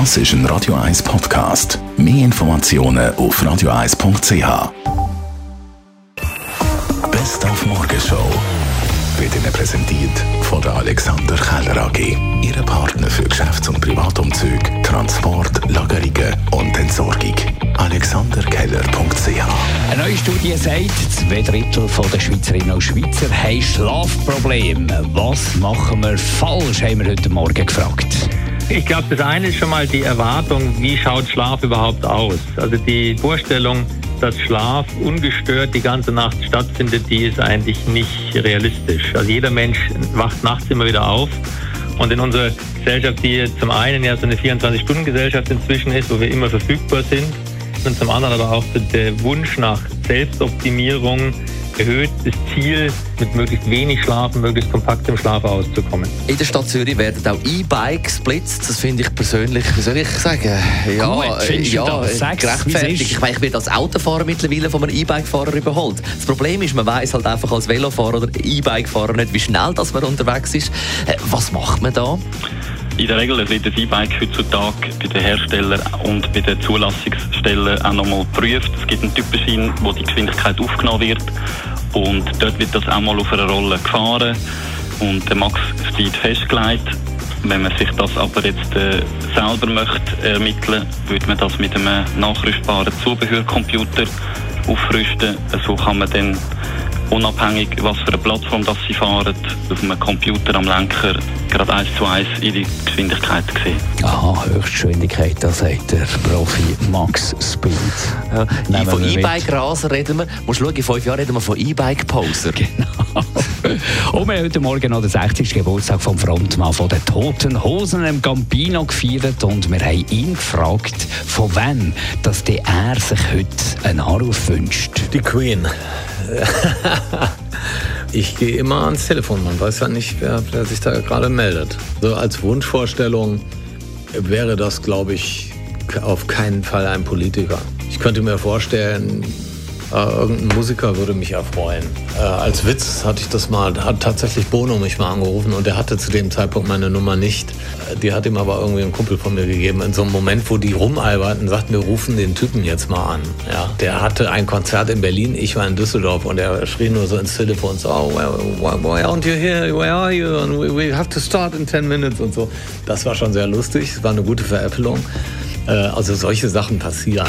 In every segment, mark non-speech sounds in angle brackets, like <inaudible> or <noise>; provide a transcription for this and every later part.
Das ist ein Radio 1 Podcast. Mehr Informationen auf radio1.ch. Best auf Morgenshow wird Ihnen präsentiert von der Alexander Keller AG. Ihre Partner für Geschäfts- und Privatumzug, Transport, Lagerungen und Entsorgung. AlexanderKeller.ch Eine neue Studie sagt, zwei Drittel der Schweizerinnen und Schweizer haben Schlafprobleme. Was machen wir falsch, haben wir heute Morgen gefragt. Ich glaube, das eine ist schon mal die Erwartung, wie schaut Schlaf überhaupt aus? Also die Vorstellung, dass Schlaf ungestört die ganze Nacht stattfindet, die ist eigentlich nicht realistisch. Also jeder Mensch wacht nachts immer wieder auf. Und in unserer Gesellschaft, die zum einen ja so eine 24-Stunden-Gesellschaft inzwischen ist, wo wir immer verfügbar sind, und zum anderen aber auch der Wunsch nach Selbstoptimierung, erhöht das Ziel, mit möglichst wenig Schlafen, möglichst kompakt im Schlaf auszukommen. In der Stadt Zürich werden auch E-Bikes blitzt. Das finde ich persönlich, wie soll ich sagen, ja, Gut, ja, gerechtfertigt. Ich meine, ich werde als Autofahrer mittlerweile von einem E-Bike-Fahrer überholt. Das Problem ist, man weiß halt einfach als Velofahrer oder E-Bike-Fahrer nicht, wie schnell das man unterwegs ist. Äh, was macht man da? In der Regel wird das E-Bike heutzutage bei den Herstellern und bei den Zulassungsstellen auch nochmal geprüft. Es gibt einen Typenschein, wo die Geschwindigkeit aufgenommen wird und dort wird das auch mal auf einer Rolle gefahren und der Max-Speed festgelegt. Wenn man sich das aber jetzt äh, selber möchte ermitteln, würde man das mit einem nachrüstbaren Zubehörcomputer aufrüsten. So kann man dann unabhängig, was für eine Plattform das sie fahren, auf einem Computer am Lenker gerade eins zu eins ihre Geschwindigkeit sehen. Aha, Höchstgeschwindigkeit, da sagt der Profi Max Speed. Ja, von E-Bike-Rasen reden wir. Musst schauen, in fünf Jahren reden wir von E-Bike-Poser. <laughs> Genau. Und wir haben heute Morgen noch den 60. Geburtstag vom Frontmann von den Toten Hosen im Campino gefeiert und wir haben ihn gefragt, von wem dass er sich heute einen Anruf wünscht. Die Queen. Ich gehe immer ans Telefon. Man weiß ja nicht, wer, wer sich da gerade meldet. So als Wunschvorstellung wäre das, glaube ich, auf keinen Fall ein Politiker. Ich könnte mir vorstellen, äh, irgendein Musiker würde mich erfreuen. Äh, als Witz hatte ich das mal, hat tatsächlich Bono mich mal angerufen und der hatte zu dem Zeitpunkt meine Nummer nicht. Äh, die hat ihm aber irgendwie ein Kumpel von mir gegeben. In so einem Moment, wo die rumalberten, sagten, wir rufen den Typen jetzt mal an. Ja, der hatte ein Konzert in Berlin, ich war in Düsseldorf und er schrie nur so ins Telefon, so, oh, why, why aren't you here? Where are you? And we, we have to start in 10 minutes und so. Das war schon sehr lustig, es war eine gute Veräppelung. Äh, also solche Sachen passieren.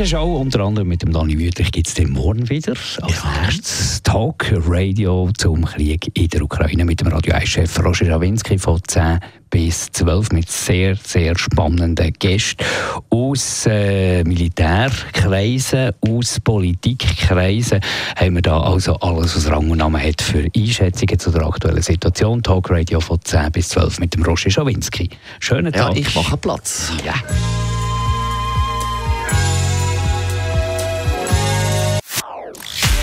Morgenshow, unter anderem mit dem Dani Wüthrich, gibt es den morgen wieder. Als ja. nächstes Talk Radio zum Krieg in der Ukraine mit dem Radio 1-Chef Roger Schawinski von 10 bis 12 mit sehr, sehr spannenden Gästen aus äh, Militärkreisen, aus Politikkreisen. Haben wir da also alles, was Rang und Namen hat für Einschätzungen zu der aktuellen Situation. Talk Radio von 10 bis 12 mit dem Roger Schawinski. Schönen Tag. Ja, ich mache Platz. Ja.